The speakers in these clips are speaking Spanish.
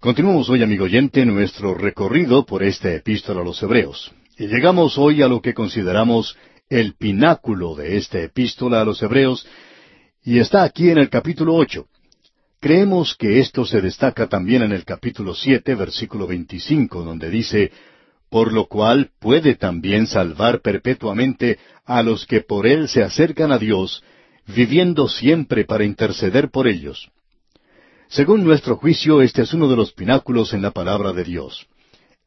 Continuamos hoy, amigo oyente, nuestro recorrido por esta epístola a los Hebreos. Y llegamos hoy a lo que consideramos el pináculo de esta epístola a los Hebreos, y está aquí en el capítulo ocho. Creemos que esto se destaca también en el capítulo siete, versículo veinticinco, donde dice por lo cual puede también salvar perpetuamente a los que por él se acercan a Dios, viviendo siempre para interceder por ellos. Según nuestro juicio, este es uno de los pináculos en la palabra de Dios.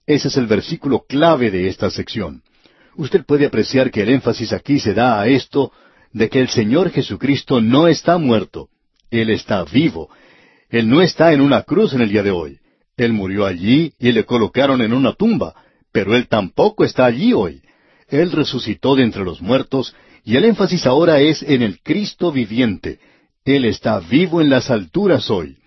Ese es el versículo clave de esta sección. Usted puede apreciar que el énfasis aquí se da a esto de que el Señor Jesucristo no está muerto. Él está vivo. Él no está en una cruz en el día de hoy. Él murió allí y le colocaron en una tumba, pero Él tampoco está allí hoy. Él resucitó de entre los muertos y el énfasis ahora es en el Cristo viviente. Él está vivo en las alturas hoy.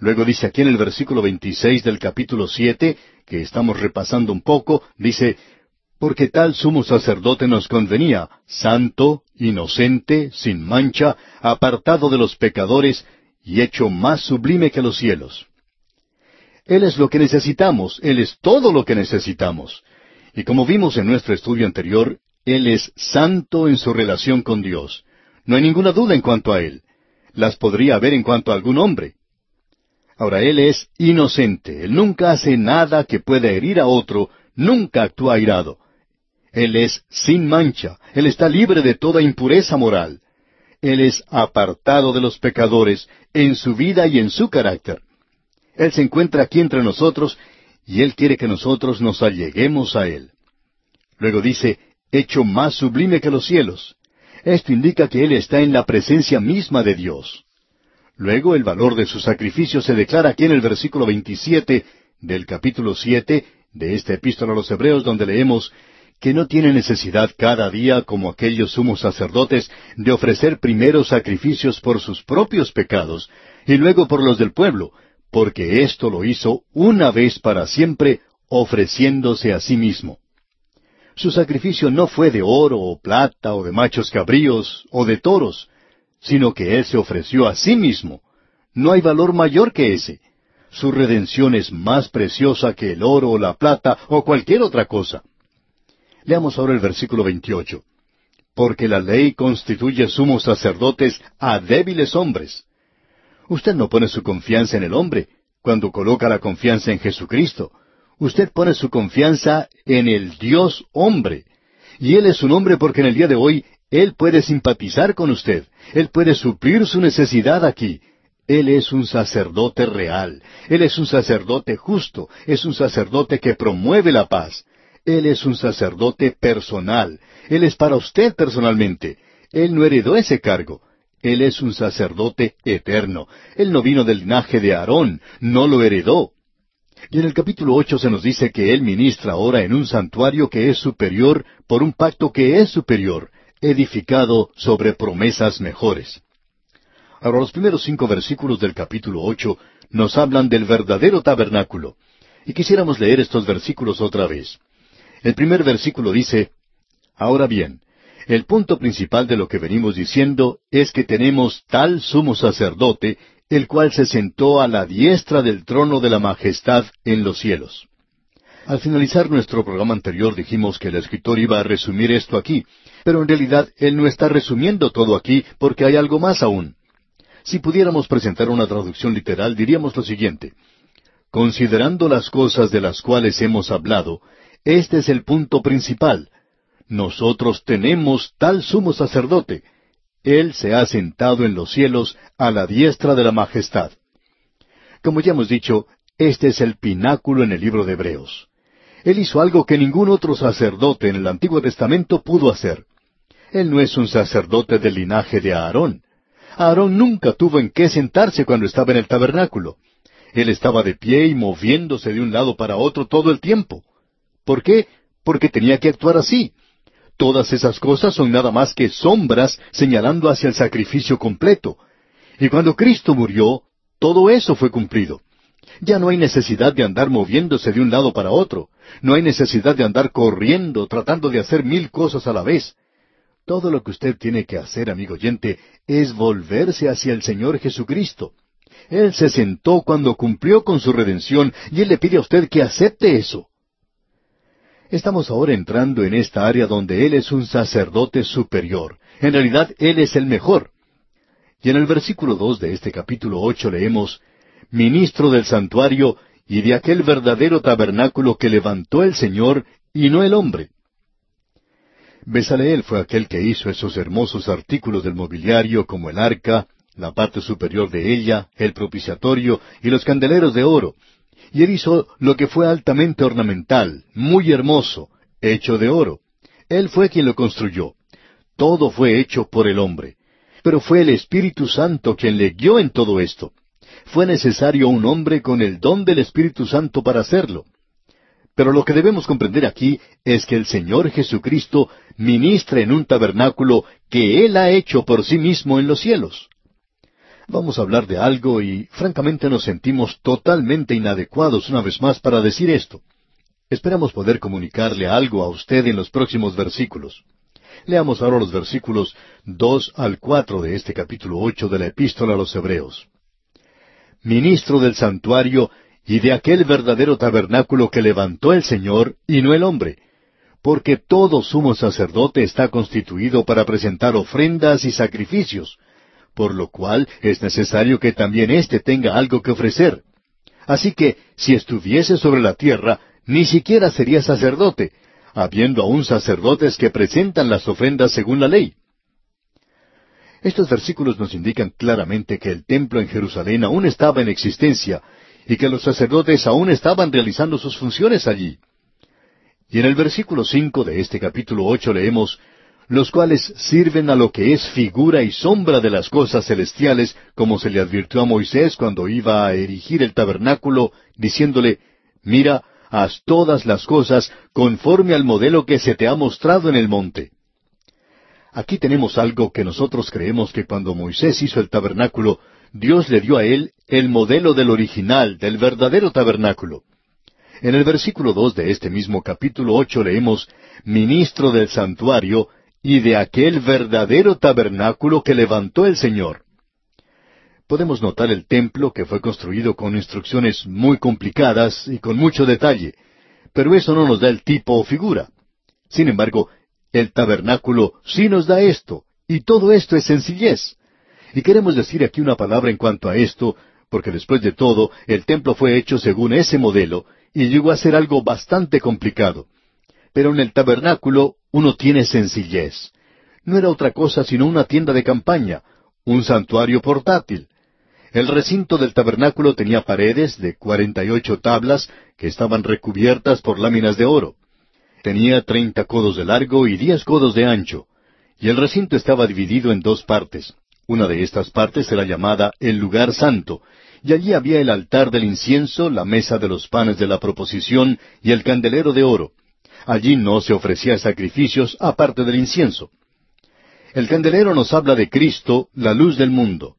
Luego dice aquí en el versículo 26 del capítulo 7, que estamos repasando un poco, dice, porque tal sumo sacerdote nos convenía, santo, inocente, sin mancha, apartado de los pecadores, y hecho más sublime que los cielos. Él es lo que necesitamos, Él es todo lo que necesitamos. Y como vimos en nuestro estudio anterior, Él es santo en su relación con Dios. No hay ninguna duda en cuanto a Él. Las podría haber en cuanto a algún hombre. Ahora, Él es inocente. Él nunca hace nada que pueda herir a otro, nunca actúa airado. Él es sin mancha. Él está libre de toda impureza moral. Él es apartado de los pecadores en su vida y en su carácter. Él se encuentra aquí entre nosotros y Él quiere que nosotros nos alleguemos a Él. Luego dice, hecho más sublime que los cielos. Esto indica que Él está en la presencia misma de Dios. Luego el valor de su sacrificio se declara aquí en el versículo 27 del capítulo 7 de esta epístola a los Hebreos donde leemos que no tiene necesidad cada día, como aquellos sumos sacerdotes, de ofrecer primero sacrificios por sus propios pecados y luego por los del pueblo, porque esto lo hizo una vez para siempre, ofreciéndose a sí mismo. Su sacrificio no fue de oro o plata o de machos cabríos o de toros, sino que Él se ofreció a sí mismo. No hay valor mayor que ese. Su redención es más preciosa que el oro o la plata o cualquier otra cosa. Leamos ahora el versículo 28. Porque la ley constituye sumos sacerdotes a débiles hombres. Usted no pone su confianza en el hombre cuando coloca la confianza en Jesucristo. Usted pone su confianza en el Dios hombre. Y Él es un hombre porque en el día de hoy él puede simpatizar con usted. Él puede suplir su necesidad aquí. Él es un sacerdote real. Él es un sacerdote justo. Es un sacerdote que promueve la paz. Él es un sacerdote personal. Él es para usted personalmente. Él no heredó ese cargo. Él es un sacerdote eterno. Él no vino del linaje de Aarón, no lo heredó. Y en el capítulo ocho se nos dice que Él ministra ahora en un santuario que es superior por un pacto que es superior edificado sobre promesas mejores. Ahora los primeros cinco versículos del capítulo ocho nos hablan del verdadero tabernáculo. Y quisiéramos leer estos versículos otra vez. El primer versículo dice, Ahora bien, el punto principal de lo que venimos diciendo es que tenemos tal sumo sacerdote, el cual se sentó a la diestra del trono de la majestad en los cielos. Al finalizar nuestro programa anterior dijimos que el escritor iba a resumir esto aquí, pero en realidad él no está resumiendo todo aquí porque hay algo más aún. Si pudiéramos presentar una traducción literal, diríamos lo siguiente. Considerando las cosas de las cuales hemos hablado, este es el punto principal. Nosotros tenemos tal sumo sacerdote. Él se ha sentado en los cielos a la diestra de la majestad. Como ya hemos dicho, este es el pináculo en el libro de Hebreos. Él hizo algo que ningún otro sacerdote en el Antiguo Testamento pudo hacer. Él no es un sacerdote del linaje de Aarón. Aarón nunca tuvo en qué sentarse cuando estaba en el tabernáculo. Él estaba de pie y moviéndose de un lado para otro todo el tiempo. ¿Por qué? Porque tenía que actuar así. Todas esas cosas son nada más que sombras señalando hacia el sacrificio completo. Y cuando Cristo murió, todo eso fue cumplido. Ya no hay necesidad de andar moviéndose de un lado para otro. No hay necesidad de andar corriendo, tratando de hacer mil cosas a la vez. Todo lo que usted tiene que hacer, amigo oyente, es volverse hacia el Señor Jesucristo. Él se sentó cuando cumplió con su redención y Él le pide a usted que acepte eso. Estamos ahora entrando en esta área donde Él es un sacerdote superior. En realidad, Él es el mejor. Y en el versículo dos de este capítulo ocho leemos, Ministro del santuario y de aquel verdadero tabernáculo que levantó el Señor y no el hombre. Besaleel fue aquel que hizo esos hermosos artículos del mobiliario como el arca, la parte superior de ella, el propiciatorio y los candeleros de oro. Y él hizo lo que fue altamente ornamental, muy hermoso, hecho de oro. Él fue quien lo construyó. Todo fue hecho por el hombre. Pero fue el Espíritu Santo quien le guió en todo esto. Fue necesario un hombre con el don del Espíritu Santo para hacerlo. Pero lo que debemos comprender aquí es que el Señor Jesucristo ministra en un tabernáculo que Él ha hecho por sí mismo en los cielos. Vamos a hablar de algo y francamente nos sentimos totalmente inadecuados una vez más para decir esto. Esperamos poder comunicarle algo a usted en los próximos versículos. Leamos ahora los versículos dos al cuatro de este capítulo ocho de la Epístola a los Hebreos. Ministro del santuario y de aquel verdadero tabernáculo que levantó el Señor y no el hombre, porque todo sumo sacerdote está constituido para presentar ofrendas y sacrificios, por lo cual es necesario que también éste tenga algo que ofrecer. Así que, si estuviese sobre la tierra, ni siquiera sería sacerdote, habiendo aún sacerdotes que presentan las ofrendas según la ley. Estos versículos nos indican claramente que el templo en Jerusalén aún estaba en existencia y que los sacerdotes aún estaban realizando sus funciones allí. Y en el versículo cinco de este capítulo ocho leemos los cuales sirven a lo que es figura y sombra de las cosas celestiales, como se le advirtió a Moisés cuando iba a erigir el tabernáculo, diciéndole, Mira, haz todas las cosas conforme al modelo que se te ha mostrado en el monte. Aquí tenemos algo que nosotros creemos que cuando Moisés hizo el tabernáculo, Dios le dio a él el modelo del original, del verdadero tabernáculo. En el versículo dos de este mismo capítulo ocho leemos Ministro del santuario y de aquel verdadero tabernáculo que levantó el Señor. Podemos notar el templo que fue construido con instrucciones muy complicadas y con mucho detalle, pero eso no nos da el tipo o figura. Sin embargo, el tabernáculo sí nos da esto, y todo esto es sencillez. Y queremos decir aquí una palabra en cuanto a esto, porque después de todo, el templo fue hecho según ese modelo, y llegó a ser algo bastante complicado. Pero en el tabernáculo uno tiene sencillez. No era otra cosa sino una tienda de campaña, un santuario portátil. El recinto del tabernáculo tenía paredes de cuarenta y ocho tablas que estaban recubiertas por láminas de oro. Tenía treinta codos de largo y diez codos de ancho, y el recinto estaba dividido en dos partes. Una de estas partes era llamada el lugar santo, y allí había el altar del incienso, la mesa de los panes de la proposición y el candelero de oro. Allí no se ofrecía sacrificios aparte del incienso. El candelero nos habla de Cristo, la luz del mundo.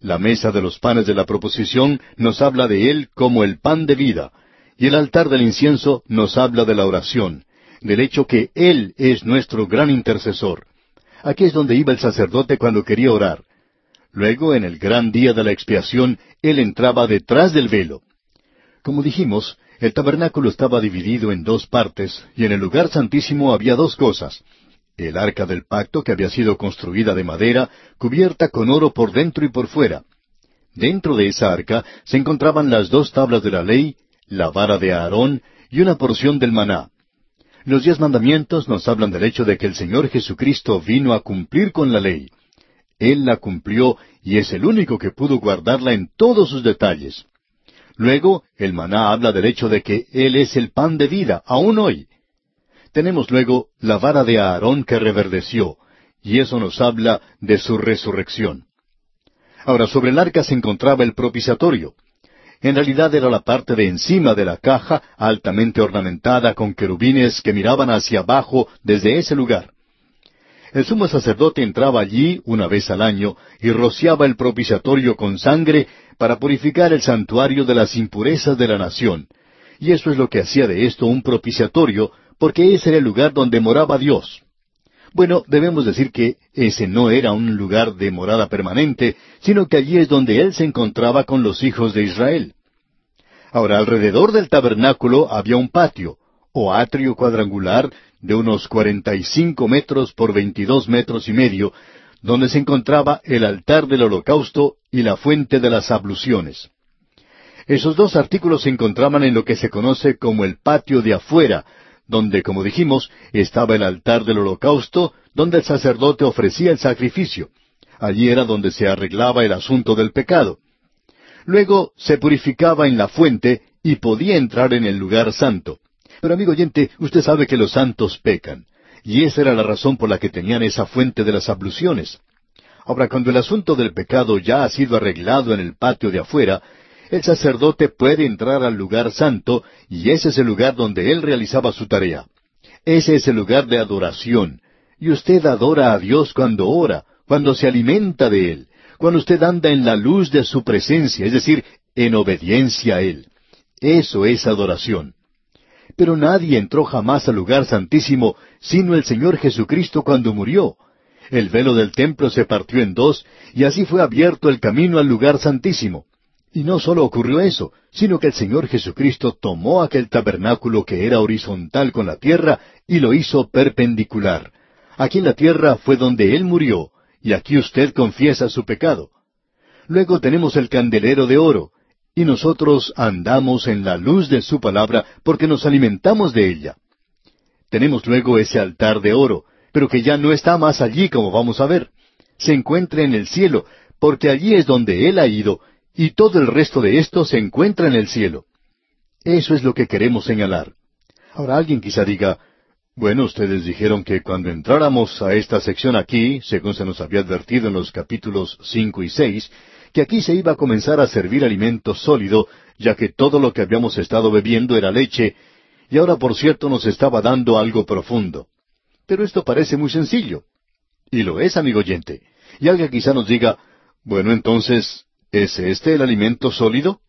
La mesa de los panes de la proposición nos habla de Él como el pan de vida, y el altar del incienso nos habla de la oración, del hecho que Él es nuestro gran intercesor. Aquí es donde iba el sacerdote cuando quería orar. Luego, en el gran día de la expiación, él entraba detrás del velo. Como dijimos, el tabernáculo estaba dividido en dos partes, y en el lugar santísimo había dos cosas. El arca del pacto, que había sido construida de madera, cubierta con oro por dentro y por fuera. Dentro de esa arca se encontraban las dos tablas de la ley, la vara de Aarón y una porción del maná. Los diez mandamientos nos hablan del hecho de que el Señor Jesucristo vino a cumplir con la ley. Él la cumplió y es el único que pudo guardarla en todos sus detalles. Luego, el maná habla del hecho de que Él es el pan de vida, aún hoy. Tenemos luego la vara de Aarón que reverdeció, y eso nos habla de su resurrección. Ahora, sobre el arca se encontraba el propiciatorio. En realidad era la parte de encima de la caja, altamente ornamentada con querubines que miraban hacia abajo desde ese lugar. El sumo sacerdote entraba allí una vez al año y rociaba el propiciatorio con sangre para purificar el santuario de las impurezas de la nación. Y eso es lo que hacía de esto un propiciatorio, porque ese era el lugar donde moraba Dios. Bueno, debemos decir que ese no era un lugar de morada permanente, sino que allí es donde él se encontraba con los hijos de Israel. Ahora, alrededor del tabernáculo había un patio, o atrio cuadrangular, de unos cuarenta y cinco metros por veintidós metros y medio, donde se encontraba el altar del holocausto y la fuente de las abluciones. Esos dos artículos se encontraban en lo que se conoce como el patio de afuera, donde, como dijimos, estaba el altar del holocausto, donde el sacerdote ofrecía el sacrificio. Allí era donde se arreglaba el asunto del pecado. Luego se purificaba en la fuente y podía entrar en el lugar santo. Pero amigo oyente, usted sabe que los santos pecan. Y esa era la razón por la que tenían esa fuente de las abluciones. Ahora, cuando el asunto del pecado ya ha sido arreglado en el patio de afuera, el sacerdote puede entrar al lugar santo y ese es el lugar donde él realizaba su tarea. Ese es el lugar de adoración. Y usted adora a Dios cuando ora, cuando se alimenta de Él, cuando usted anda en la luz de su presencia, es decir, en obediencia a Él. Eso es adoración. Pero nadie entró jamás al lugar santísimo sino el Señor Jesucristo cuando murió. El velo del templo se partió en dos y así fue abierto el camino al lugar santísimo. Y no solo ocurrió eso, sino que el Señor Jesucristo tomó aquel tabernáculo que era horizontal con la tierra y lo hizo perpendicular. Aquí en la tierra fue donde Él murió, y aquí usted confiesa su pecado. Luego tenemos el candelero de oro, y nosotros andamos en la luz de su palabra porque nos alimentamos de ella. Tenemos luego ese altar de oro, pero que ya no está más allí como vamos a ver. Se encuentra en el cielo, porque allí es donde Él ha ido, y todo el resto de esto se encuentra en el cielo. Eso es lo que queremos señalar. Ahora alguien quizá diga, bueno, ustedes dijeron que cuando entráramos a esta sección aquí, según se nos había advertido en los capítulos cinco y seis, que aquí se iba a comenzar a servir alimento sólido, ya que todo lo que habíamos estado bebiendo era leche, y ahora por cierto nos estaba dando algo profundo. Pero esto parece muy sencillo. Y lo es, amigo oyente. Y alguien quizá nos diga, bueno, entonces, ¿es este el alimento sólido?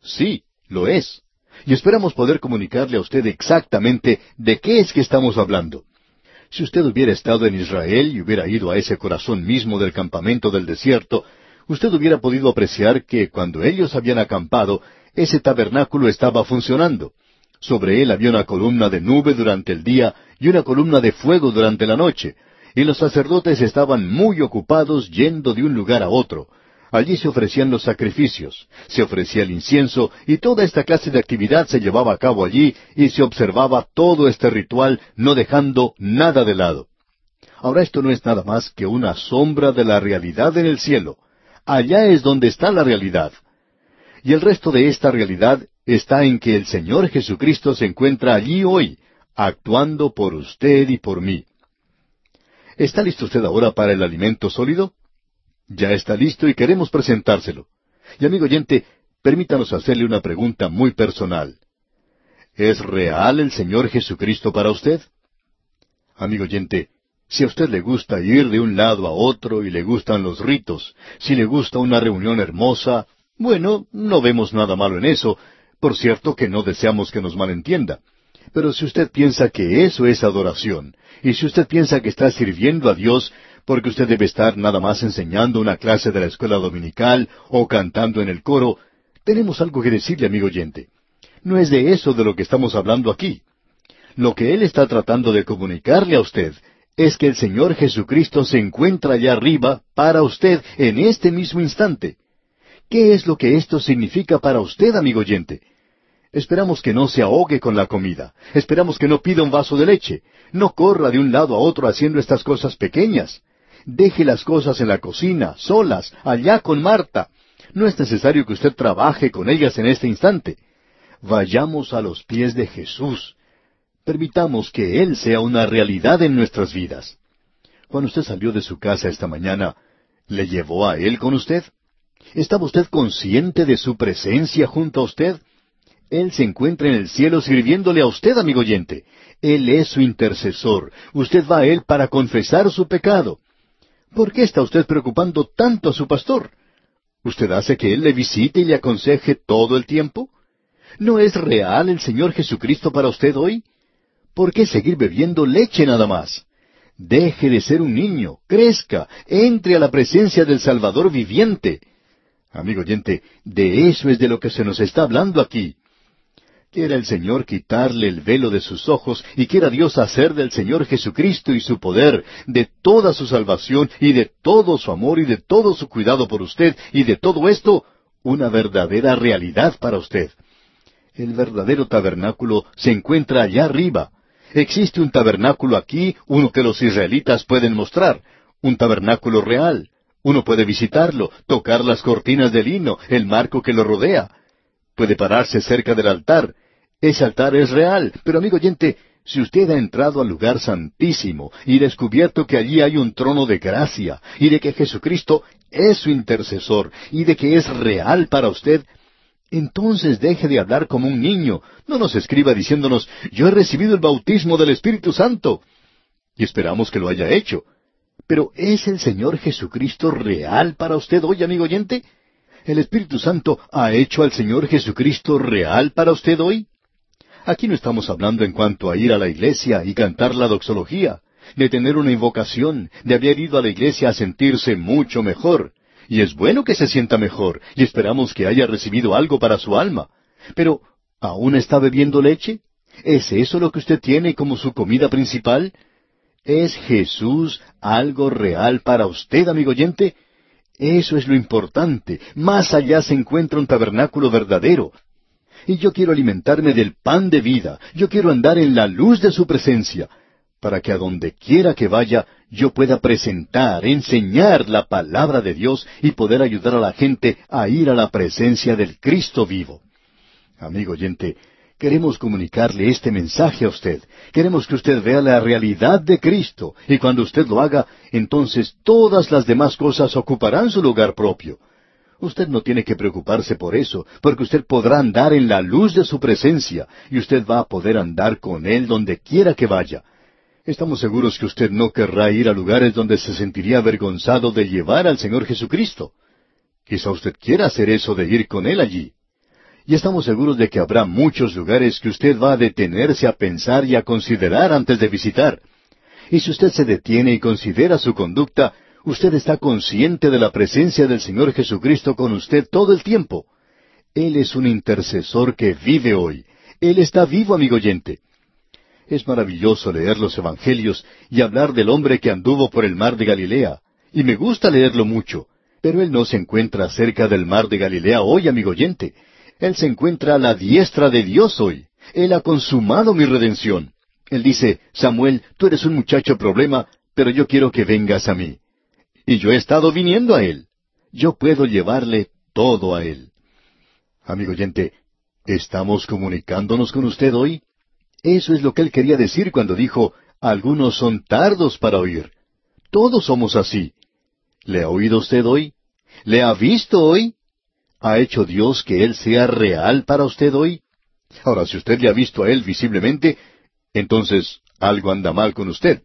Sí, lo es. Y esperamos poder comunicarle a usted exactamente de qué es que estamos hablando. Si usted hubiera estado en Israel y hubiera ido a ese corazón mismo del campamento del desierto, usted hubiera podido apreciar que cuando ellos habían acampado, ese tabernáculo estaba funcionando. Sobre él había una columna de nube durante el día y una columna de fuego durante la noche, y los sacerdotes estaban muy ocupados yendo de un lugar a otro. Allí se ofrecían los sacrificios, se ofrecía el incienso, y toda esta clase de actividad se llevaba a cabo allí, y se observaba todo este ritual, no dejando nada de lado. Ahora esto no es nada más que una sombra de la realidad en el cielo. Allá es donde está la realidad. Y el resto de esta realidad está en que el Señor Jesucristo se encuentra allí hoy, actuando por usted y por mí. ¿Está listo usted ahora para el alimento sólido? Ya está listo y queremos presentárselo. Y amigo oyente, permítanos hacerle una pregunta muy personal. ¿Es real el Señor Jesucristo para usted? Amigo oyente, si a usted le gusta ir de un lado a otro y le gustan los ritos, si le gusta una reunión hermosa, bueno, no vemos nada malo en eso, por cierto que no deseamos que nos malentienda. Pero si usted piensa que eso es adoración, y si usted piensa que está sirviendo a Dios porque usted debe estar nada más enseñando una clase de la escuela dominical o cantando en el coro, tenemos algo que decirle, amigo oyente. No es de eso de lo que estamos hablando aquí. Lo que Él está tratando de comunicarle a usted es que el Señor Jesucristo se encuentra allá arriba para usted en este mismo instante. ¿Qué es lo que esto significa para usted, amigo oyente? Esperamos que no se ahogue con la comida. Esperamos que no pida un vaso de leche. No corra de un lado a otro haciendo estas cosas pequeñas. Deje las cosas en la cocina, solas, allá con Marta. No es necesario que usted trabaje con ellas en este instante. Vayamos a los pies de Jesús Permitamos que Él sea una realidad en nuestras vidas. Cuando usted salió de su casa esta mañana, ¿le llevó a Él con usted? ¿Estaba usted consciente de su presencia junto a usted? Él se encuentra en el cielo sirviéndole a usted, amigo oyente. Él es su intercesor. Usted va a Él para confesar su pecado. ¿Por qué está usted preocupando tanto a su pastor? ¿Usted hace que Él le visite y le aconseje todo el tiempo? ¿No es real el Señor Jesucristo para usted hoy? ¿Por qué seguir bebiendo leche nada más? Deje de ser un niño, crezca, entre a la presencia del Salvador viviente. Amigo oyente, de eso es de lo que se nos está hablando aquí. Quiera el Señor quitarle el velo de sus ojos y quiera Dios hacer del Señor Jesucristo y su poder, de toda su salvación y de todo su amor y de todo su cuidado por usted y de todo esto, una verdadera realidad para usted. El verdadero tabernáculo se encuentra allá arriba. Existe un tabernáculo aquí, uno que los israelitas pueden mostrar, un tabernáculo real. Uno puede visitarlo, tocar las cortinas de lino, el marco que lo rodea. Puede pararse cerca del altar, ese altar es real, pero amigo oyente, si usted ha entrado al lugar santísimo y descubierto que allí hay un trono de gracia y de que Jesucristo es su intercesor y de que es real para usted, entonces deje de hablar como un niño. No nos escriba diciéndonos, yo he recibido el bautismo del Espíritu Santo. Y esperamos que lo haya hecho. Pero ¿es el Señor Jesucristo real para usted hoy, amigo oyente? ¿El Espíritu Santo ha hecho al Señor Jesucristo real para usted hoy? Aquí no estamos hablando en cuanto a ir a la iglesia y cantar la doxología, de tener una invocación, de haber ido a la iglesia a sentirse mucho mejor. Y es bueno que se sienta mejor, y esperamos que haya recibido algo para su alma. Pero, ¿aún está bebiendo leche? ¿Es eso lo que usted tiene como su comida principal? ¿Es Jesús algo real para usted, amigo oyente? Eso es lo importante. Más allá se encuentra un tabernáculo verdadero, y yo quiero alimentarme del pan de vida, yo quiero andar en la luz de su presencia, para que a donde quiera que vaya yo pueda presentar, enseñar la palabra de Dios y poder ayudar a la gente a ir a la presencia del Cristo vivo. Amigo oyente, queremos comunicarle este mensaje a usted. Queremos que usted vea la realidad de Cristo y cuando usted lo haga, entonces todas las demás cosas ocuparán su lugar propio. Usted no tiene que preocuparse por eso, porque usted podrá andar en la luz de su presencia y usted va a poder andar con Él donde quiera que vaya. Estamos seguros que usted no querrá ir a lugares donde se sentiría avergonzado de llevar al Señor Jesucristo. Quizá usted quiera hacer eso de ir con Él allí. Y estamos seguros de que habrá muchos lugares que usted va a detenerse a pensar y a considerar antes de visitar. Y si usted se detiene y considera su conducta, usted está consciente de la presencia del Señor Jesucristo con usted todo el tiempo. Él es un intercesor que vive hoy. Él está vivo, amigo oyente. Es maravilloso leer los Evangelios y hablar del hombre que anduvo por el mar de Galilea, y me gusta leerlo mucho, pero él no se encuentra cerca del mar de Galilea hoy, amigo oyente. Él se encuentra a la diestra de Dios hoy. Él ha consumado mi redención. Él dice, Samuel, tú eres un muchacho problema, pero yo quiero que vengas a mí. Y yo he estado viniendo a Él. Yo puedo llevarle todo a Él. Amigo oyente, ¿estamos comunicándonos con usted hoy? Eso es lo que Él quería decir cuando dijo, algunos son tardos para oír. Todos somos así. ¿Le ha oído usted hoy? ¿Le ha visto hoy? ¿Ha hecho Dios que Él sea real para usted hoy? Ahora, si usted le ha visto a Él visiblemente, entonces algo anda mal con usted.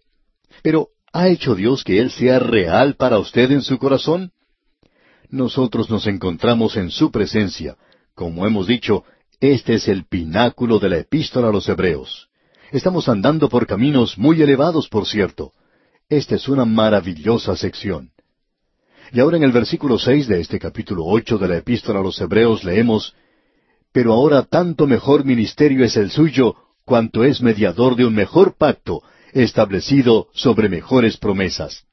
Pero ¿Ha hecho Dios que Él sea real para usted en su corazón? Nosotros nos encontramos en su presencia. Como hemos dicho, este es el pináculo de la epístola a los Hebreos. Estamos andando por caminos muy elevados, por cierto. Esta es una maravillosa sección. Y ahora en el versículo seis de este capítulo ocho de la epístola a los Hebreos leemos Pero ahora tanto mejor ministerio es el suyo, cuanto es mediador de un mejor pacto, establecido sobre mejores promesas.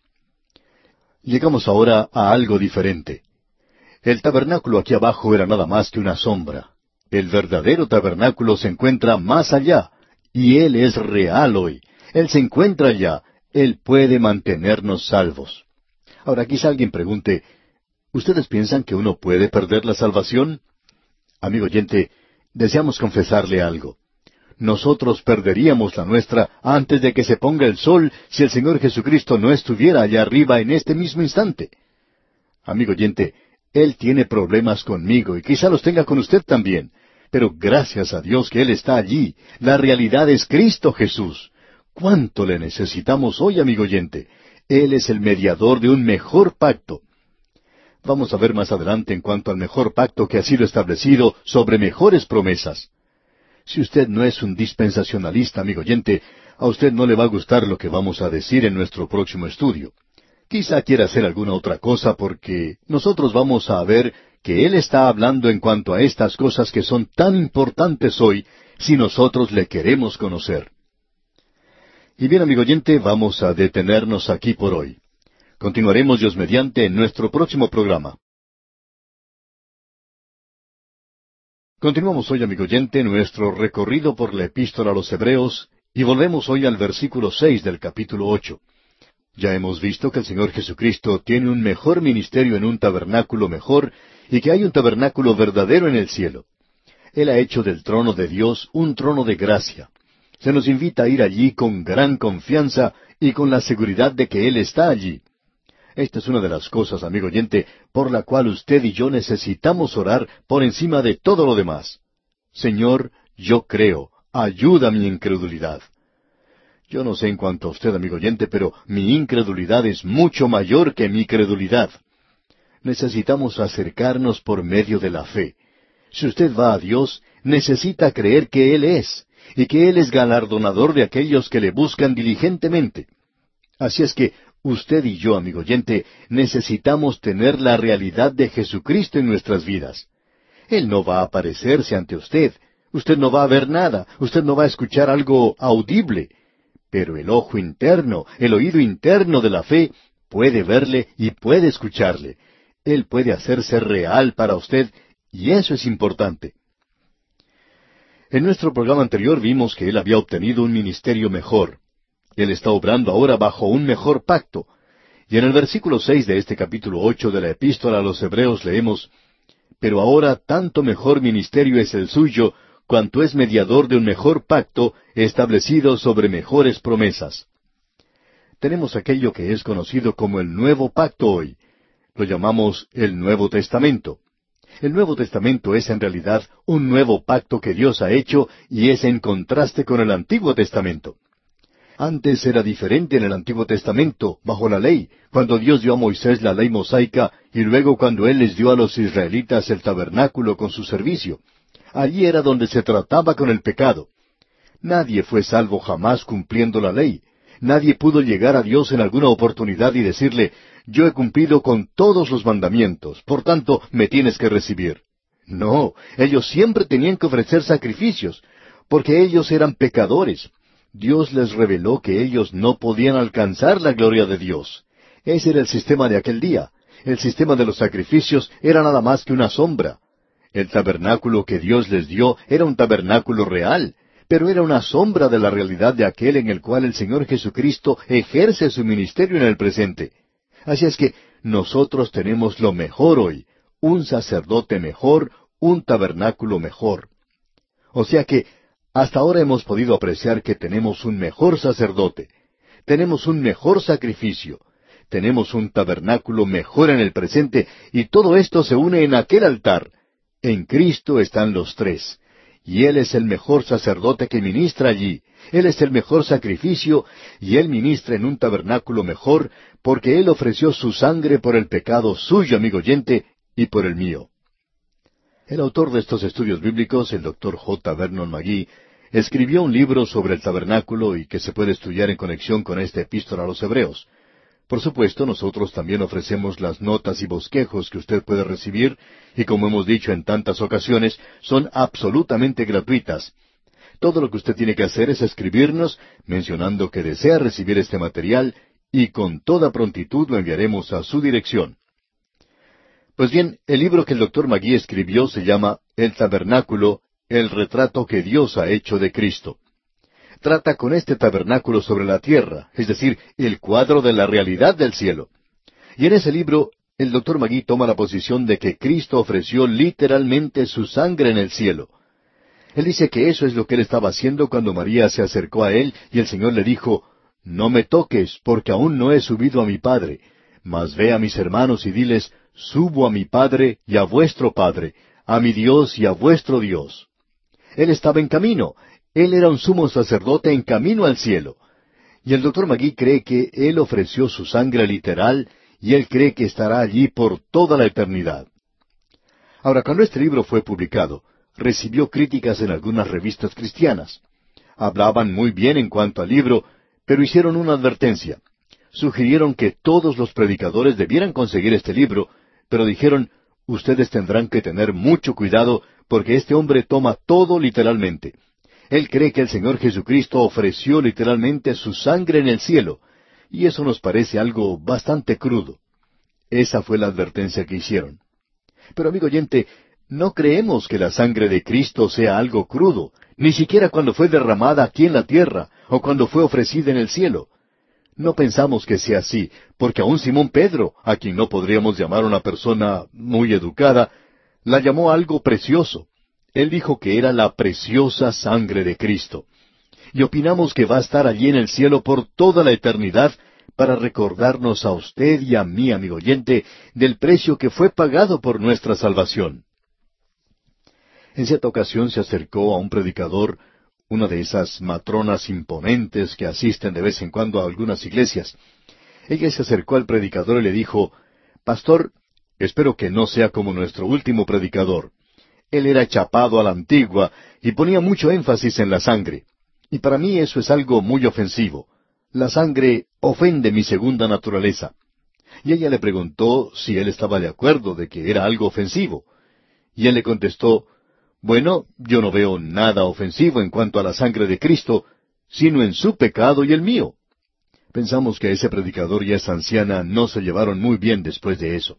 Llegamos ahora a algo diferente. El tabernáculo aquí abajo era nada más que una sombra. El verdadero tabernáculo se encuentra más allá, y Él es real hoy. Él se encuentra allá. Él puede mantenernos salvos. Ahora quizá alguien pregunte, ¿ustedes piensan que uno puede perder la salvación? Amigo oyente, deseamos confesarle algo nosotros perderíamos la nuestra antes de que se ponga el sol si el Señor Jesucristo no estuviera allá arriba en este mismo instante. Amigo oyente, Él tiene problemas conmigo y quizá los tenga con usted también, pero gracias a Dios que Él está allí. La realidad es Cristo Jesús. ¿Cuánto le necesitamos hoy, amigo oyente? Él es el mediador de un mejor pacto. Vamos a ver más adelante en cuanto al mejor pacto que ha sido establecido sobre mejores promesas. Si usted no es un dispensacionalista, amigo oyente, a usted no le va a gustar lo que vamos a decir en nuestro próximo estudio. Quizá quiera hacer alguna otra cosa porque nosotros vamos a ver que Él está hablando en cuanto a estas cosas que son tan importantes hoy si nosotros le queremos conocer. Y bien, amigo oyente, vamos a detenernos aquí por hoy. Continuaremos Dios mediante en nuestro próximo programa. Continuamos hoy, amigo oyente, nuestro recorrido por la epístola a los Hebreos y volvemos hoy al versículo seis del capítulo ocho. Ya hemos visto que el Señor Jesucristo tiene un mejor ministerio en un tabernáculo mejor y que hay un tabernáculo verdadero en el cielo. Él ha hecho del trono de Dios un trono de gracia. Se nos invita a ir allí con gran confianza y con la seguridad de que Él está allí. Esta es una de las cosas, amigo oyente, por la cual usted y yo necesitamos orar por encima de todo lo demás. Señor, yo creo, ayuda mi incredulidad. Yo no sé en cuanto a usted, amigo oyente, pero mi incredulidad es mucho mayor que mi credulidad. Necesitamos acercarnos por medio de la fe. Si usted va a Dios, necesita creer que Él es, y que Él es galardonador de aquellos que le buscan diligentemente. Así es que usted y yo, amigo oyente, necesitamos tener la realidad de Jesucristo en nuestras vidas. Él no va a aparecerse ante usted, Usted no va a ver nada, usted no va a escuchar algo audible, pero el ojo interno, el oído interno de la fe puede verle y puede escucharle. Él puede hacerse real para usted y eso es importante. En nuestro programa anterior vimos que él había obtenido un ministerio mejor. Él está obrando ahora bajo un mejor pacto. Y en el versículo seis de este capítulo ocho de la Epístola a los Hebreos leemos Pero ahora tanto mejor ministerio es el suyo, cuanto es mediador de un mejor pacto establecido sobre mejores promesas. Tenemos aquello que es conocido como el Nuevo Pacto hoy. Lo llamamos el Nuevo Testamento. El Nuevo Testamento es en realidad un nuevo pacto que Dios ha hecho y es en contraste con el Antiguo Testamento. Antes era diferente en el Antiguo Testamento, bajo la ley, cuando Dios dio a Moisés la ley mosaica y luego cuando Él les dio a los israelitas el tabernáculo con su servicio. Allí era donde se trataba con el pecado. Nadie fue salvo jamás cumpliendo la ley. Nadie pudo llegar a Dios en alguna oportunidad y decirle, yo he cumplido con todos los mandamientos, por tanto me tienes que recibir. No, ellos siempre tenían que ofrecer sacrificios, porque ellos eran pecadores. Dios les reveló que ellos no podían alcanzar la gloria de Dios. Ese era el sistema de aquel día. El sistema de los sacrificios era nada más que una sombra. El tabernáculo que Dios les dio era un tabernáculo real, pero era una sombra de la realidad de aquel en el cual el Señor Jesucristo ejerce su ministerio en el presente. Así es que nosotros tenemos lo mejor hoy, un sacerdote mejor, un tabernáculo mejor. O sea que hasta ahora hemos podido apreciar que tenemos un mejor sacerdote, tenemos un mejor sacrificio, tenemos un tabernáculo mejor en el presente, y todo esto se une en aquel altar, en Cristo están los tres. Y Él es el mejor sacerdote que ministra allí. Él es el mejor sacrificio y Él ministra en un tabernáculo mejor porque Él ofreció su sangre por el pecado suyo, amigo oyente, y por el mío. El autor de estos estudios bíblicos, el doctor J. Vernon McGee, escribió un libro sobre el tabernáculo y que se puede estudiar en conexión con esta epístola a los Hebreos. Por supuesto, nosotros también ofrecemos las notas y bosquejos que usted puede recibir, y como hemos dicho en tantas ocasiones, son absolutamente gratuitas. Todo lo que usted tiene que hacer es escribirnos mencionando que desea recibir este material y con toda prontitud lo enviaremos a su dirección. Pues bien, el libro que el doctor Magui escribió se llama El Tabernáculo, el retrato que Dios ha hecho de Cristo trata con este tabernáculo sobre la tierra, es decir, el cuadro de la realidad del cielo. Y en ese libro, el doctor Magui toma la posición de que Cristo ofreció literalmente su sangre en el cielo. Él dice que eso es lo que él estaba haciendo cuando María se acercó a él y el Señor le dijo, No me toques, porque aún no he subido a mi Padre, mas ve a mis hermanos y diles, Subo a mi Padre y a vuestro Padre, a mi Dios y a vuestro Dios. Él estaba en camino, él era un sumo sacerdote en camino al cielo. Y el doctor Magui cree que Él ofreció su sangre literal y Él cree que estará allí por toda la eternidad. Ahora, cuando este libro fue publicado, recibió críticas en algunas revistas cristianas. hablaban muy bien en cuanto al libro, pero hicieron una advertencia. Sugirieron que todos los predicadores debieran conseguir este libro, pero dijeron, ustedes tendrán que tener mucho cuidado porque este hombre toma todo literalmente. Él cree que el Señor Jesucristo ofreció literalmente su sangre en el cielo, y eso nos parece algo bastante crudo. Esa fue la advertencia que hicieron. Pero amigo oyente, no creemos que la sangre de Cristo sea algo crudo, ni siquiera cuando fue derramada aquí en la tierra o cuando fue ofrecida en el cielo. No pensamos que sea así, porque aun Simón Pedro, a quien no podríamos llamar una persona muy educada, la llamó algo precioso. Él dijo que era la preciosa sangre de Cristo. Y opinamos que va a estar allí en el cielo por toda la eternidad para recordarnos a usted y a mí, amigo oyente, del precio que fue pagado por nuestra salvación. En cierta ocasión se acercó a un predicador, una de esas matronas imponentes que asisten de vez en cuando a algunas iglesias. Ella se acercó al predicador y le dijo, Pastor, espero que no sea como nuestro último predicador. Él era chapado a la antigua y ponía mucho énfasis en la sangre. Y para mí eso es algo muy ofensivo. La sangre ofende mi segunda naturaleza. Y ella le preguntó si él estaba de acuerdo de que era algo ofensivo. Y él le contestó, bueno, yo no veo nada ofensivo en cuanto a la sangre de Cristo, sino en su pecado y el mío. Pensamos que ese predicador y esa anciana no se llevaron muy bien después de eso.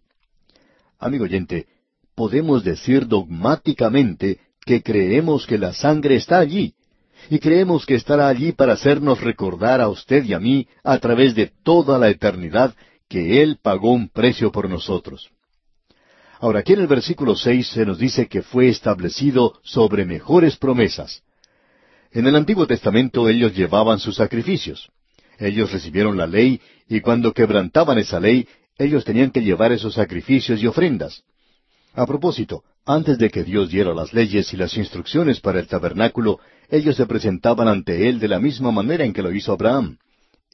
Amigo oyente, podemos decir dogmáticamente que creemos que la sangre está allí, y creemos que estará allí para hacernos recordar a usted y a mí a través de toda la eternidad que Él pagó un precio por nosotros. Ahora, aquí en el versículo seis se nos dice que fue establecido sobre mejores promesas. En el Antiguo Testamento ellos llevaban sus sacrificios. Ellos recibieron la ley y cuando quebrantaban esa ley, ellos tenían que llevar esos sacrificios y ofrendas. A propósito, antes de que Dios diera las leyes y las instrucciones para el tabernáculo, ellos se presentaban ante Él de la misma manera en que lo hizo Abraham.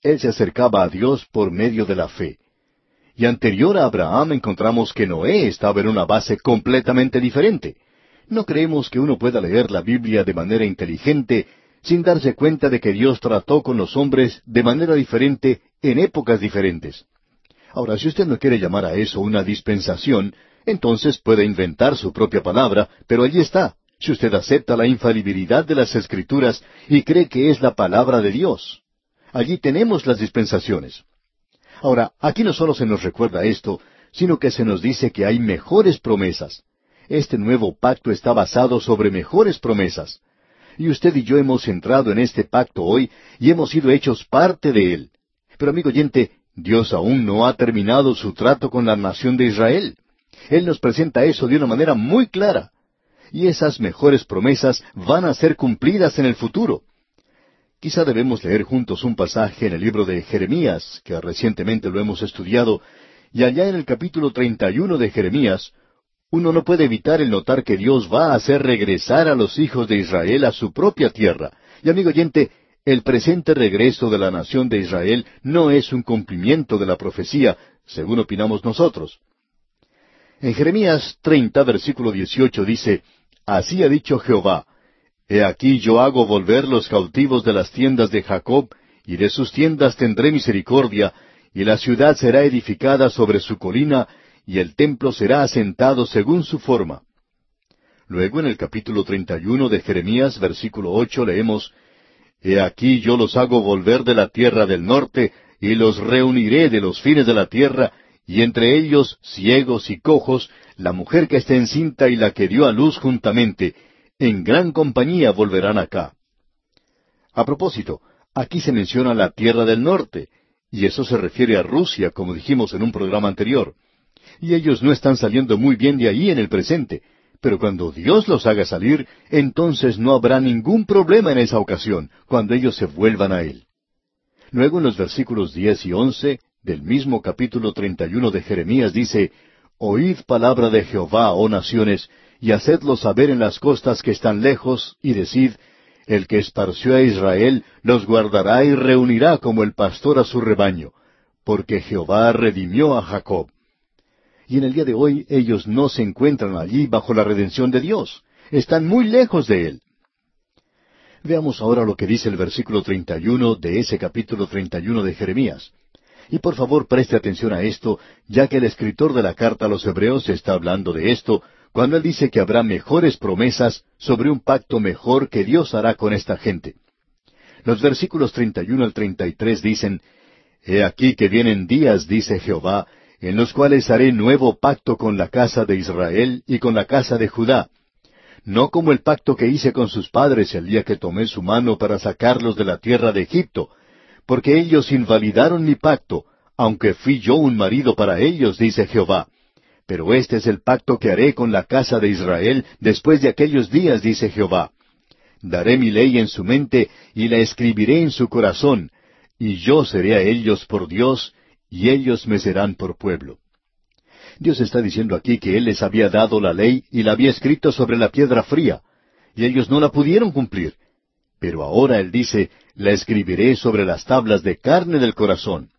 Él se acercaba a Dios por medio de la fe. Y anterior a Abraham encontramos que Noé estaba en una base completamente diferente. No creemos que uno pueda leer la Biblia de manera inteligente sin darse cuenta de que Dios trató con los hombres de manera diferente en épocas diferentes. Ahora, si usted no quiere llamar a eso una dispensación, entonces puede inventar su propia palabra, pero allí está. Si usted acepta la infalibilidad de las Escrituras y cree que es la palabra de Dios. Allí tenemos las dispensaciones. Ahora, aquí no solo se nos recuerda esto, sino que se nos dice que hay mejores promesas. Este nuevo pacto está basado sobre mejores promesas. Y usted y yo hemos entrado en este pacto hoy y hemos sido hechos parte de él. Pero amigo oyente, Dios aún no ha terminado su trato con la nación de Israel. Él nos presenta eso de una manera muy clara. Y esas mejores promesas van a ser cumplidas en el futuro. Quizá debemos leer juntos un pasaje en el libro de Jeremías, que recientemente lo hemos estudiado, y allá en el capítulo 31 de Jeremías, uno no puede evitar el notar que Dios va a hacer regresar a los hijos de Israel a su propia tierra. Y amigo oyente, el presente regreso de la nación de Israel no es un cumplimiento de la profecía, según opinamos nosotros. En Jeremías 30, versículo 18 dice, Así ha dicho Jehová, He aquí yo hago volver los cautivos de las tiendas de Jacob, y de sus tiendas tendré misericordia, y la ciudad será edificada sobre su colina, y el templo será asentado según su forma. Luego en el capítulo 31 de Jeremías, versículo ocho, leemos, He aquí yo los hago volver de la tierra del norte, y los reuniré de los fines de la tierra, y entre ellos ciegos y cojos, la mujer que está encinta y la que dio a luz juntamente, en gran compañía volverán acá. A propósito, aquí se menciona la tierra del norte, y eso se refiere a Rusia, como dijimos en un programa anterior. Y ellos no están saliendo muy bien de ahí en el presente, pero cuando Dios los haga salir, entonces no habrá ningún problema en esa ocasión, cuando ellos se vuelvan a Él. Luego en los versículos diez y once del mismo capítulo treinta y uno de Jeremías dice, Oíd palabra de Jehová, oh naciones, y hacedlo saber en las costas que están lejos, y decid, el que esparció a Israel los guardará y reunirá como el pastor a su rebaño, porque Jehová redimió a Jacob. Y en el día de hoy ellos no se encuentran allí bajo la redención de Dios, están muy lejos de él. Veamos ahora lo que dice el versículo 31 de ese capítulo 31 de Jeremías. Y por favor preste atención a esto, ya que el escritor de la carta a los Hebreos está hablando de esto, cuando él dice que habrá mejores promesas sobre un pacto mejor que Dios hará con esta gente. Los versículos 31 al 33 dicen, He aquí que vienen días, dice Jehová, en los cuales haré nuevo pacto con la casa de Israel y con la casa de Judá, no como el pacto que hice con sus padres el día que tomé su mano para sacarlos de la tierra de Egipto, porque ellos invalidaron mi pacto, aunque fui yo un marido para ellos, dice Jehová. Pero este es el pacto que haré con la casa de Israel después de aquellos días, dice Jehová. Daré mi ley en su mente y la escribiré en su corazón, y yo seré a ellos por Dios, y ellos me serán por pueblo. Dios está diciendo aquí que Él les había dado la ley y la había escrito sobre la piedra fría, y ellos no la pudieron cumplir. Pero ahora Él dice, la escribiré sobre las tablas de carne del corazón.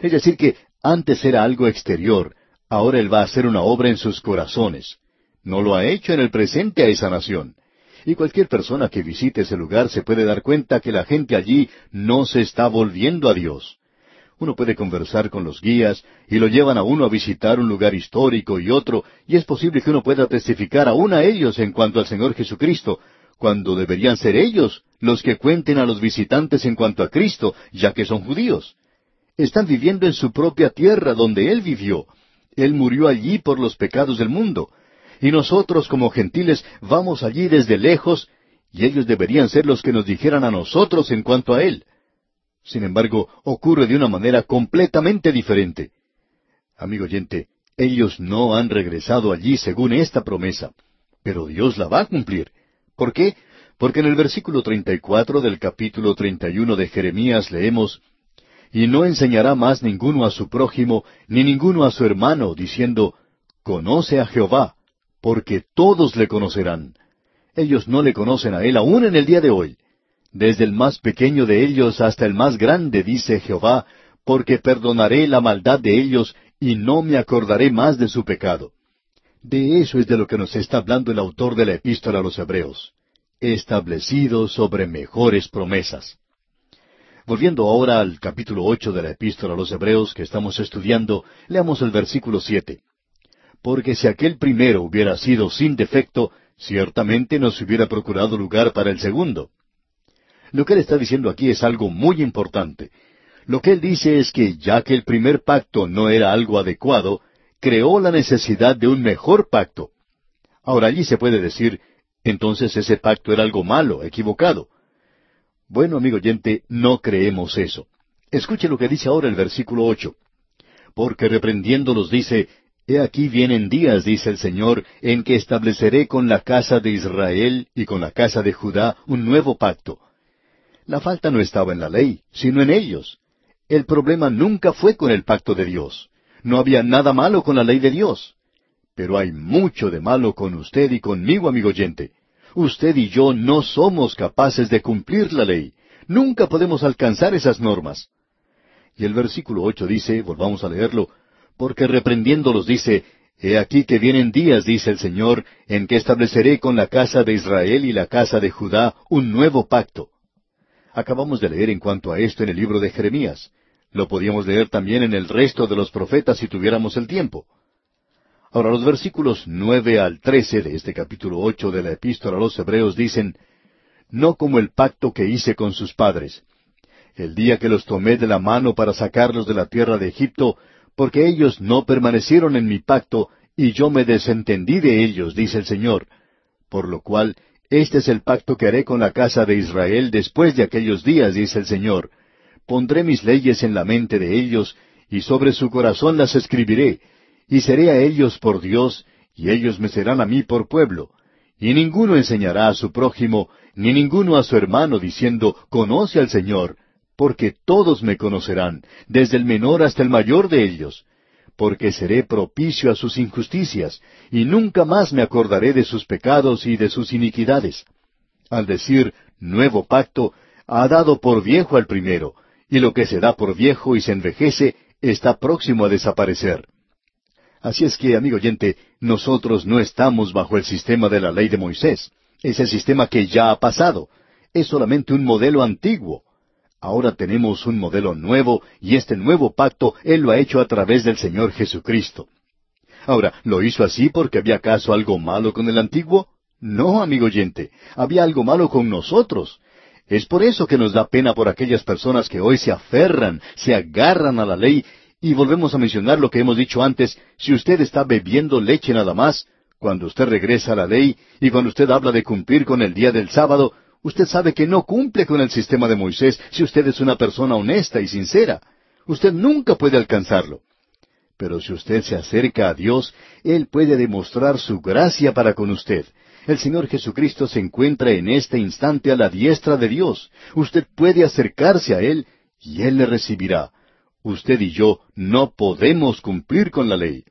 Es decir, que antes era algo exterior, ahora Él va a hacer una obra en sus corazones. No lo ha hecho en el presente a esa nación. Y cualquier persona que visite ese lugar se puede dar cuenta que la gente allí no se está volviendo a Dios. Uno puede conversar con los guías y lo llevan a uno a visitar un lugar histórico y otro, y es posible que uno pueda testificar aún a ellos en cuanto al Señor Jesucristo, cuando deberían ser ellos los que cuenten a los visitantes en cuanto a Cristo, ya que son judíos. Están viviendo en su propia tierra donde Él vivió. Él murió allí por los pecados del mundo y nosotros como gentiles vamos allí desde lejos, y ellos deberían ser los que nos dijeran a nosotros en cuanto a Él. Sin embargo, ocurre de una manera completamente diferente. Amigo oyente, ellos no han regresado allí según esta promesa, pero Dios la va a cumplir. ¿Por qué? Porque en el versículo 34 del capítulo 31 de Jeremías leemos, Y no enseñará más ninguno a su prójimo, ni ninguno a su hermano, diciendo, Conoce a Jehová, porque todos le conocerán. Ellos no le conocen a Él aún en el día de hoy. Desde el más pequeño de ellos hasta el más grande, dice Jehová, porque perdonaré la maldad de ellos y no me acordaré más de su pecado. De eso es de lo que nos está hablando el autor de la epístola a los Hebreos, establecido sobre mejores promesas. Volviendo ahora al capítulo ocho de la epístola a los Hebreos que estamos estudiando, leamos el versículo siete porque si aquel primero hubiera sido sin defecto, ciertamente nos hubiera procurado lugar para el segundo. Lo que él está diciendo aquí es algo muy importante. Lo que él dice es que ya que el primer pacto no era algo adecuado, creó la necesidad de un mejor pacto. Ahora allí se puede decir, entonces ese pacto era algo malo, equivocado. Bueno, amigo oyente, no creemos eso. Escuche lo que dice ahora el versículo ocho. Porque reprendiéndolos dice, He aquí vienen días, dice el Señor, en que estableceré con la casa de Israel y con la casa de Judá un nuevo pacto. La falta no estaba en la ley, sino en ellos. El problema nunca fue con el pacto de Dios. No había nada malo con la ley de Dios. Pero hay mucho de malo con usted y conmigo, amigo oyente. Usted y yo no somos capaces de cumplir la ley. Nunca podemos alcanzar esas normas. Y el versículo ocho dice, volvamos a leerlo, porque reprendiéndolos dice, He aquí que vienen días, dice el Señor, en que estableceré con la casa de Israel y la casa de Judá un nuevo pacto. Acabamos de leer en cuanto a esto en el libro de Jeremías. Lo podíamos leer también en el resto de los profetas si tuviéramos el tiempo. Ahora los versículos nueve al trece de este capítulo ocho de la epístola a los Hebreos dicen, No como el pacto que hice con sus padres. El día que los tomé de la mano para sacarlos de la tierra de Egipto, porque ellos no permanecieron en mi pacto, y yo me desentendí de ellos, dice el Señor. Por lo cual, este es el pacto que haré con la casa de Israel después de aquellos días, dice el Señor. Pondré mis leyes en la mente de ellos, y sobre su corazón las escribiré, y seré a ellos por Dios, y ellos me serán a mí por pueblo. Y ninguno enseñará a su prójimo, ni ninguno a su hermano, diciendo, Conoce al Señor, porque todos me conocerán, desde el menor hasta el mayor de ellos, porque seré propicio a sus injusticias, y nunca más me acordaré de sus pecados y de sus iniquidades. Al decir nuevo pacto, ha dado por viejo al primero, y lo que se da por viejo y se envejece está próximo a desaparecer. Así es que, amigo oyente, nosotros no estamos bajo el sistema de la ley de Moisés. Es el sistema que ya ha pasado. es solamente un modelo antiguo. Ahora tenemos un modelo nuevo y este nuevo pacto Él lo ha hecho a través del Señor Jesucristo. Ahora, ¿lo hizo así porque había acaso algo malo con el antiguo? No, amigo oyente, había algo malo con nosotros. Es por eso que nos da pena por aquellas personas que hoy se aferran, se agarran a la ley, y volvemos a mencionar lo que hemos dicho antes, si usted está bebiendo leche nada más, cuando usted regresa a la ley, y cuando usted habla de cumplir con el día del sábado, usted sabe que no cumple con el sistema de Moisés si usted es una persona honesta y sincera. Usted nunca puede alcanzarlo. Pero si usted se acerca a Dios, Él puede demostrar su gracia para con usted. El Señor Jesucristo se encuentra en este instante a la diestra de Dios. Usted puede acercarse a Él y Él le recibirá. Usted y yo no podemos cumplir con la ley.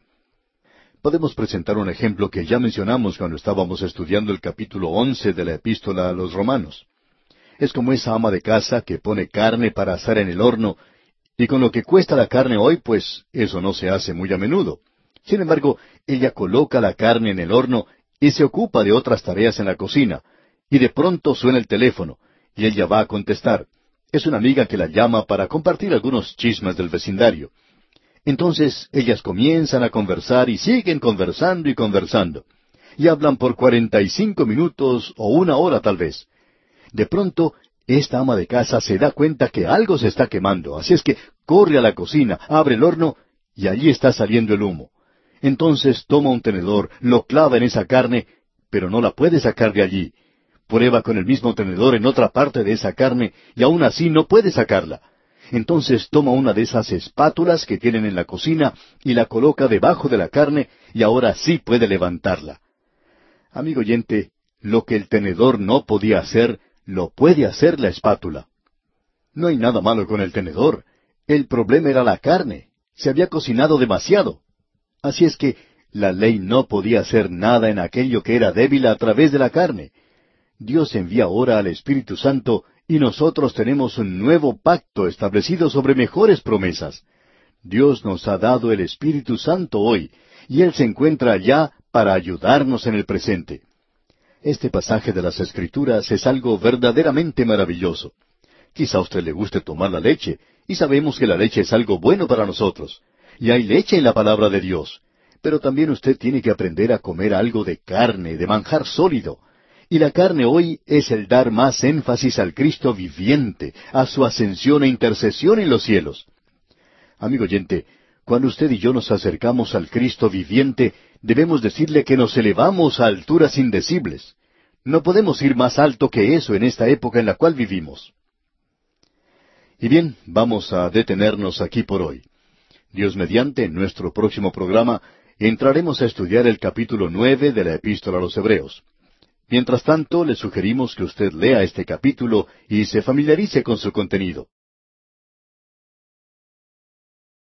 Podemos presentar un ejemplo que ya mencionamos cuando estábamos estudiando el capítulo once de la epístola a los romanos. Es como esa ama de casa que pone carne para asar en el horno, y con lo que cuesta la carne hoy, pues eso no se hace muy a menudo. Sin embargo, ella coloca la carne en el horno y se ocupa de otras tareas en la cocina, y de pronto suena el teléfono, y ella va a contestar. Es una amiga que la llama para compartir algunos chismes del vecindario. Entonces ellas comienzan a conversar y siguen conversando y conversando. Y hablan por cuarenta y cinco minutos o una hora tal vez. De pronto, esta ama de casa se da cuenta que algo se está quemando, así es que corre a la cocina, abre el horno y allí está saliendo el humo. Entonces toma un tenedor, lo clava en esa carne, pero no la puede sacar de allí. Prueba con el mismo tenedor en otra parte de esa carne y aún así no puede sacarla. Entonces toma una de esas espátulas que tienen en la cocina y la coloca debajo de la carne y ahora sí puede levantarla. Amigo oyente, lo que el tenedor no podía hacer, lo puede hacer la espátula. No hay nada malo con el tenedor. El problema era la carne. Se había cocinado demasiado. Así es que la ley no podía hacer nada en aquello que era débil a través de la carne. Dios envía ahora al Espíritu Santo y nosotros tenemos un nuevo pacto establecido sobre mejores promesas. Dios nos ha dado el Espíritu Santo hoy, y Él se encuentra allá para ayudarnos en el presente. Este pasaje de las Escrituras es algo verdaderamente maravilloso. Quizá a usted le guste tomar la leche, y sabemos que la leche es algo bueno para nosotros y hay leche en la palabra de Dios. Pero también usted tiene que aprender a comer algo de carne, de manjar sólido. Y la carne hoy es el dar más énfasis al Cristo viviente, a su ascensión e intercesión en los cielos. Amigo oyente, cuando usted y yo nos acercamos al Cristo viviente, debemos decirle que nos elevamos a alturas indecibles. No podemos ir más alto que eso en esta época en la cual vivimos. Y bien, vamos a detenernos aquí por hoy. Dios mediante, en nuestro próximo programa entraremos a estudiar el capítulo nueve de la Epístola a los Hebreos. Mientras tanto, le sugerimos que usted lea este capítulo y se familiarice con su contenido.